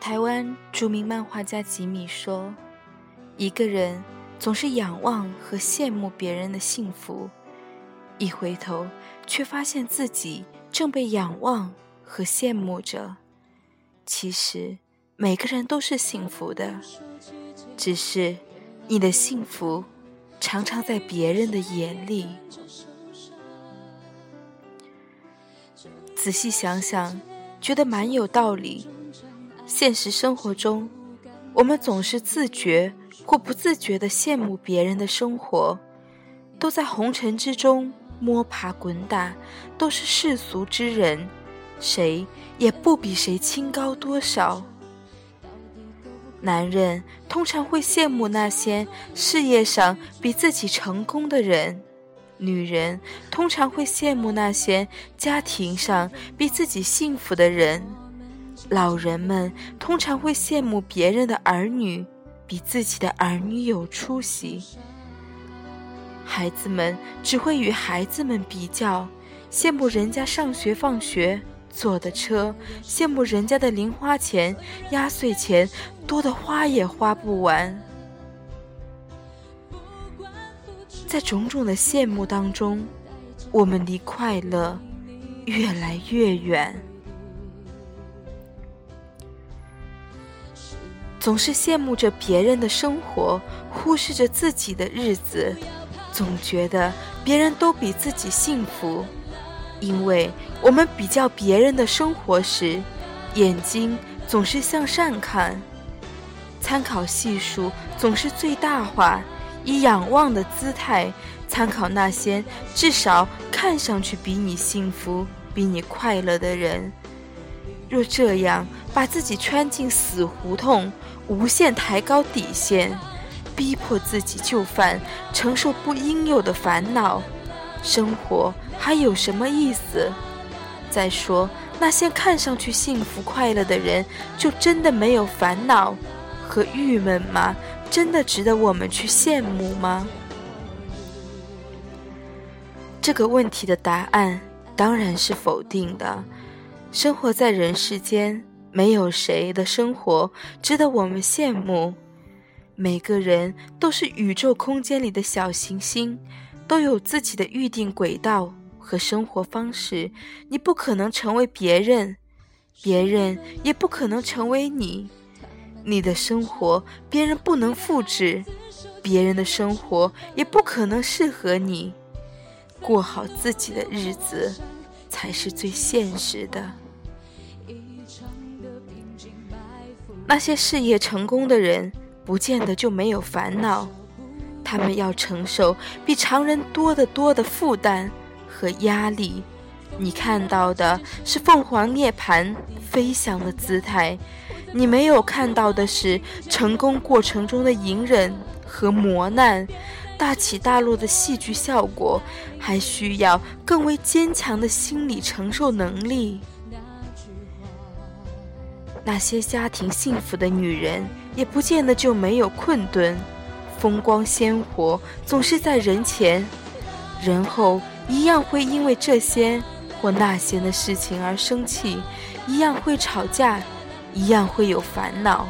台湾著名漫画家吉米说：“一个人总是仰望和羡慕别人的幸福，一回头却发现自己正被仰望和羡慕着。其实每个人都是幸福的，只是你的幸福常常在别人的眼里。仔细想想，觉得蛮有道理。”现实生活中，我们总是自觉或不自觉地羡慕别人的生活，都在红尘之中摸爬滚打，都是世俗之人，谁也不比谁清高多少。男人通常会羡慕那些事业上比自己成功的人，女人通常会羡慕那些家庭上比自己幸福的人。老人们通常会羡慕别人的儿女比自己的儿女有出息，孩子们只会与孩子们比较，羡慕人家上学放学坐的车，羡慕人家的零花钱、压岁钱多的花也花不完。在种种的羡慕当中，我们离快乐越来越远。总是羡慕着别人的生活，忽视着自己的日子，总觉得别人都比自己幸福。因为我们比较别人的生活时，眼睛总是向上看，参考系数总是最大化，以仰望的姿态参考那些至少看上去比你幸福、比你快乐的人。若这样把自己圈进死胡同，无限抬高底线，逼迫自己就范，承受不应有的烦恼，生活还有什么意思？再说，那些看上去幸福快乐的人，就真的没有烦恼和郁闷吗？真的值得我们去羡慕吗？这个问题的答案当然是否定的。生活在人世间，没有谁的生活值得我们羡慕。每个人都是宇宙空间里的小行星，都有自己的预定轨道和生活方式。你不可能成为别人，别人也不可能成为你。你的生活别人不能复制，别人的生活也不可能适合你。过好自己的日子。才是最现实的。那些事业成功的人，不见得就没有烦恼，他们要承受比常人多得多的负担和压力。你看到的是凤凰涅槃飞翔的姿态，你没有看到的是成功过程中的隐忍和磨难。大起大落的戏剧效果，还需要更为坚强的心理承受能力。那些家庭幸福的女人，也不见得就没有困顿。风光鲜活总是在人前，人后一样会因为这些或那些的事情而生气，一样会吵架，一样会有烦恼。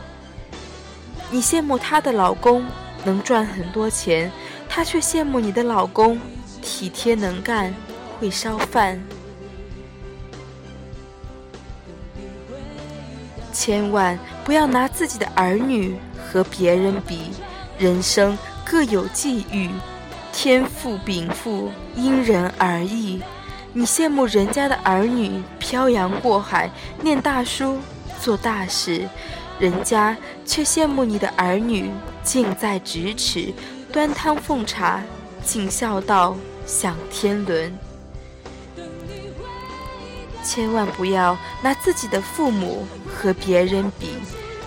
你羡慕她的老公能赚很多钱。她却羡慕你的老公体贴能干，会烧饭。千万不要拿自己的儿女和别人比，人生各有际遇，天赋禀赋因人而异。你羡慕人家的儿女漂洋过海念大书做大事，人家却羡慕你的儿女近在咫尺。端汤奉茶，尽孝道，享天伦。千万不要拿自己的父母和别人比。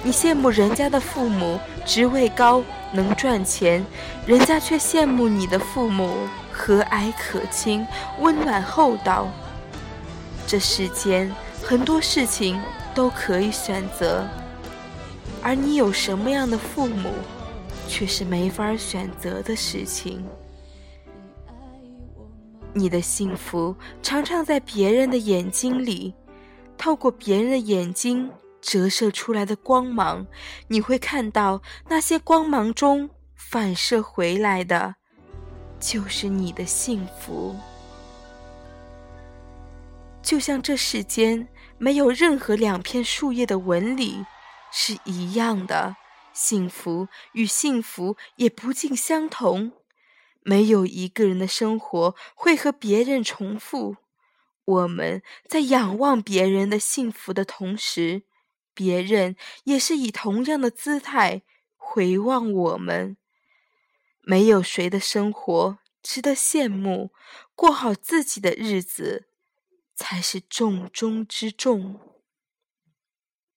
你羡慕人家的父母职位高，能赚钱，人家却羡慕你的父母和蔼可亲，温暖厚道。这世间很多事情都可以选择，而你有什么样的父母？却是没法选择的事情。你的幸福常常在别人的眼睛里，透过别人的眼睛折射出来的光芒，你会看到那些光芒中反射回来的，就是你的幸福。就像这世间没有任何两片树叶的纹理是一样的，幸福与幸福也不尽相同。没有一个人的生活会和别人重复。我们在仰望别人的幸福的同时，别人也是以同样的姿态回望我们。没有谁的生活值得羡慕，过好自己的日子才是重中之重。